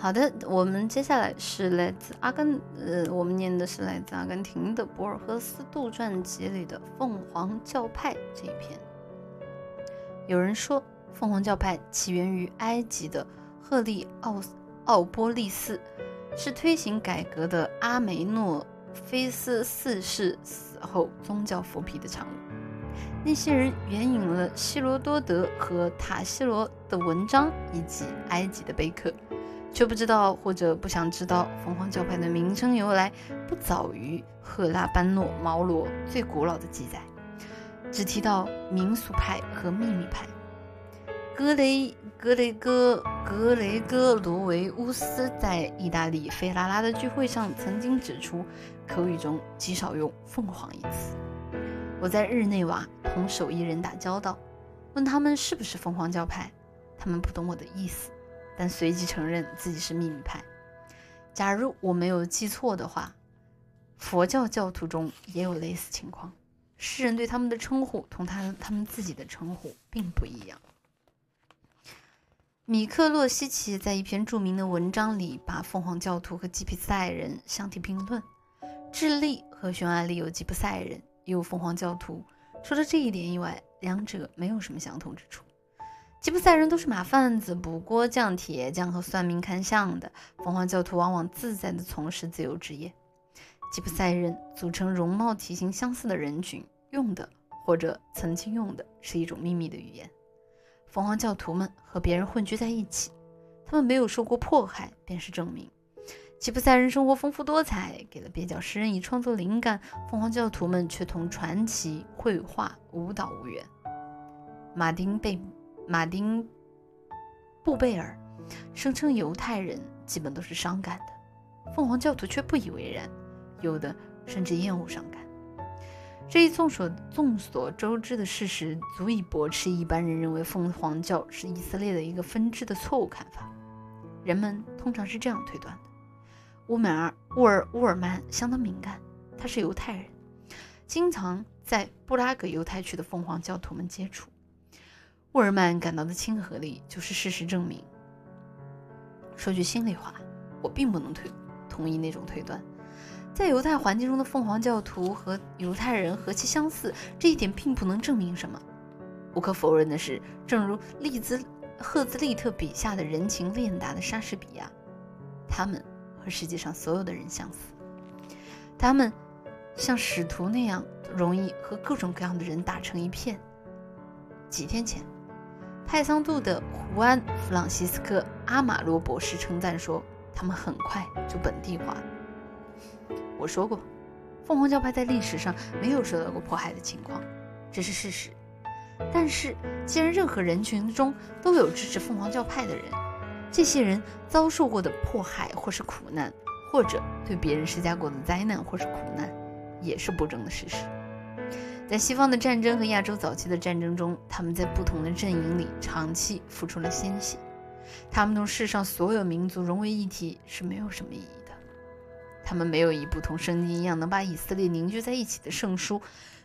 好的，我们接下来是来自阿根，呃，我们念的是来自阿根廷的博尔赫斯杜撰集里的《凤凰教派》这一篇。有人说，凤凰教派起源于埃及的赫利奥奥波利斯，是推行改革的阿梅诺菲斯四世死后宗教复辟的产物。那些人援引了希罗多德和塔西罗的文章以及埃及的碑刻。却不知道或者不想知道凤凰教派的名称由来，不早于赫拉班诺毛罗最古老的记载，只提到民俗派和秘密派。格雷格雷戈格雷戈罗维乌斯在意大利费拉拉的聚会上曾经指出，口语中极少用“凤凰”一词。我在日内瓦同手艺人打交道，问他们是不是凤凰教派，他们不懂我的意思。但随即承认自己是秘密派。假如我没有记错的话，佛教教徒中也有类似情况。世人对他们的称呼同他他们自己的称呼并不一样。米克洛西奇在一篇著名的文章里把凤凰教徒和吉普赛人相提并论。智利和匈牙利有吉普赛人，也有凤凰教徒。除了这一点以外，两者没有什么相同之处。吉普赛人都是马贩子、补锅匠、铁匠和算命看相的。凤凰教徒往往自在地从事自由职业。吉普赛人组成容貌体型相似的人群，用的或者曾经用的是一种秘密的语言。凤凰教徒们和别人混居在一起，他们没有受过迫害，便是证明。吉普赛人生活丰富多彩，给了蹩脚诗人以创作灵感。凤凰教徒们却同传奇、绘画、舞蹈无缘。马丁贝。马丁·布贝尔声称犹太人基本都是伤感的，凤凰教徒却不以为然，有的甚至厌恶伤感。这一众所众所周知的事实，足以驳斥一般人认为凤凰教是以色列的一个分支的错误看法。人们通常是这样推断的：乌美尔乌尔乌尔曼相当敏感，他是犹太人，经常在布拉格犹太区的凤凰教徒们接触。沃尔曼感到的亲和力，就是事实证明。说句心里话，我并不能推同意那种推断。在犹太环境中的凤凰教徒和犹太人何其相似，这一点并不能证明什么。无可否认的是，正如利兹赫兹利特笔下的人情练达的莎士比亚，他们和世界上所有的人相似。他们像使徒那样，容易和各种各样的人打成一片。几天前。派桑杜的胡安·弗朗西斯科·阿马罗博士称赞说：“他们很快就本地化。”我说过，凤凰教派在历史上没有受到过迫害的情况，这是事实。但是，既然任何人群中都有支持凤凰教派的人，这些人遭受过的迫害或是苦难，或者对别人施加过的灾难或是苦难，也是不争的事实。在西方的战争和亚洲早期的战争中，他们在不同的阵营里长期付出了鲜血。他们同世上所有民族融为一体是没有什么意义的。他们没有以不同圣经一样能把以色列凝聚在一起的圣书，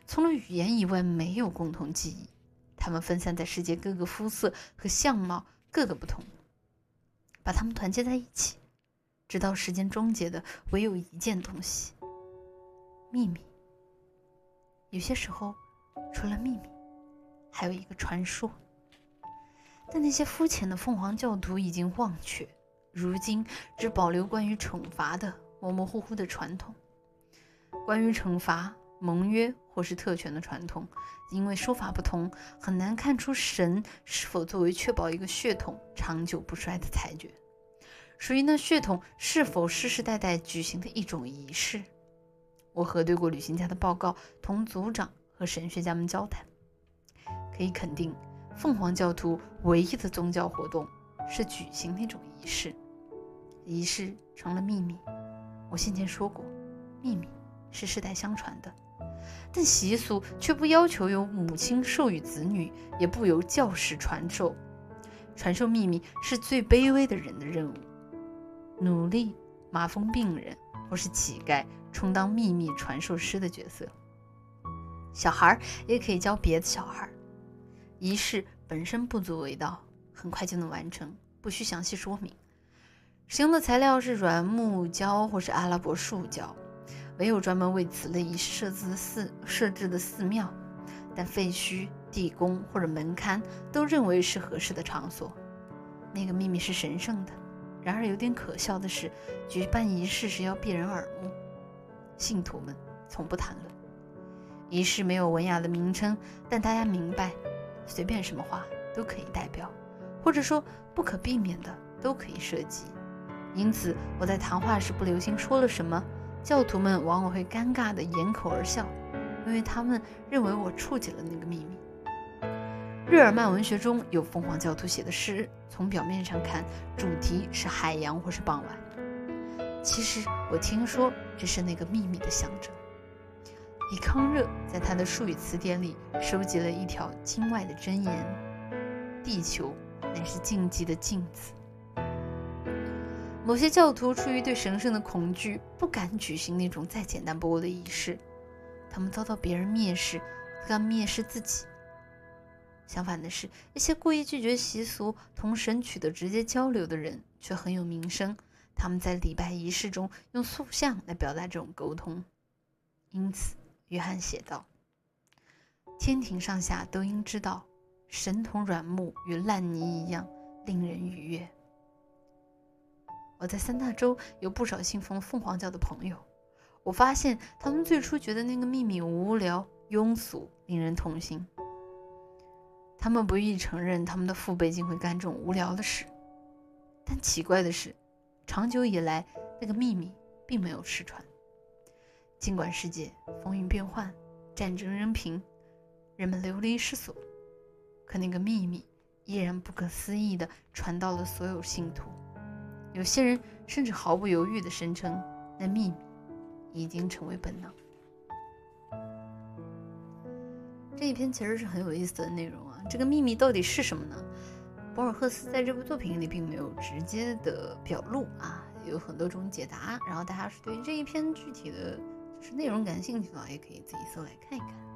除了语言以外没有共同记忆。他们分散在世界各个肤色和相貌各个不同，把他们团结在一起，直到时间终结的唯有一件东西——秘密。有些时候，除了秘密，还有一个传说。但那些肤浅的凤凰教徒已经忘却，如今只保留关于惩罚的模模糊糊的传统。关于惩罚、盟约或是特权的传统，因为说法不同，很难看出神是否作为确保一个血统长久不衰的裁决，属于那血统是否世世代代举行的一种仪式。我核对过旅行家的报告，同族长和神学家们交谈，可以肯定，凤凰教徒唯一的宗教活动是举行那种仪式，仪式成了秘密。我先前说过，秘密是世代相传的，但习俗却不要求由母亲授予子女，也不由教士传授。传授秘密是最卑微的人的任务，努力麻风病人或是乞丐。充当秘密传授师的角色，小孩也可以教别的小孩。仪式本身不足为道，很快就能完成，不需详细说明。使用的材料是软木胶或是阿拉伯树胶，唯有专门为此类仪式设置的寺设置的寺庙，但废墟、地宫或者门龛都认为是合适的场所。那个秘密是神圣的，然而有点可笑的是，举办仪式时要避人耳目，信徒们从不谈论。仪式没有文雅的名称，但大家明白，随便什么话都可以代表，或者说不可避免的都可以涉及。因此，我在谈话时不留心说了什么，教徒们往往会尴尬地掩口而笑，因为他们认为我触及了那个秘密。日耳曼文学中有凤凰教徒写的诗，从表面上看，主题是海洋或是傍晚。其实，我听说这是那个秘密的象征。李康热在他的术语词典里收集了一条经外的箴言：“地球乃是禁忌的镜子。”某些教徒出于对神圣的恐惧，不敢举行那种再简单不过的仪式，他们遭到别人蔑视，更蔑视自己。相反的是，一些故意拒绝习俗、同神取得直接交流的人却很有名声。他们在礼拜仪式中用塑像来表达这种沟通。因此，约翰写道：“天庭上下都应知道，神同软木与烂泥一样，令人愉悦。”我在三大洲有不少信奉凤凰教的朋友，我发现他们最初觉得那个秘密无聊、庸俗、令人痛心。他们不愿意承认他们的父辈竟会干这种无聊的事。但奇怪的是，长久以来，那个秘密并没有失传。尽管世界风云变幻、战争仍平，人们流离失所，可那个秘密依然不可思议地传到了所有信徒。有些人甚至毫不犹豫地声称，那秘密已经成为本能。这一篇其实是很有意思的内容啊！这个秘密到底是什么呢？博尔赫斯在这部作品里并没有直接的表露啊，有很多种解答。然后大家是对这一篇具体的就是内容感兴趣的话，也可以自己搜来看一看。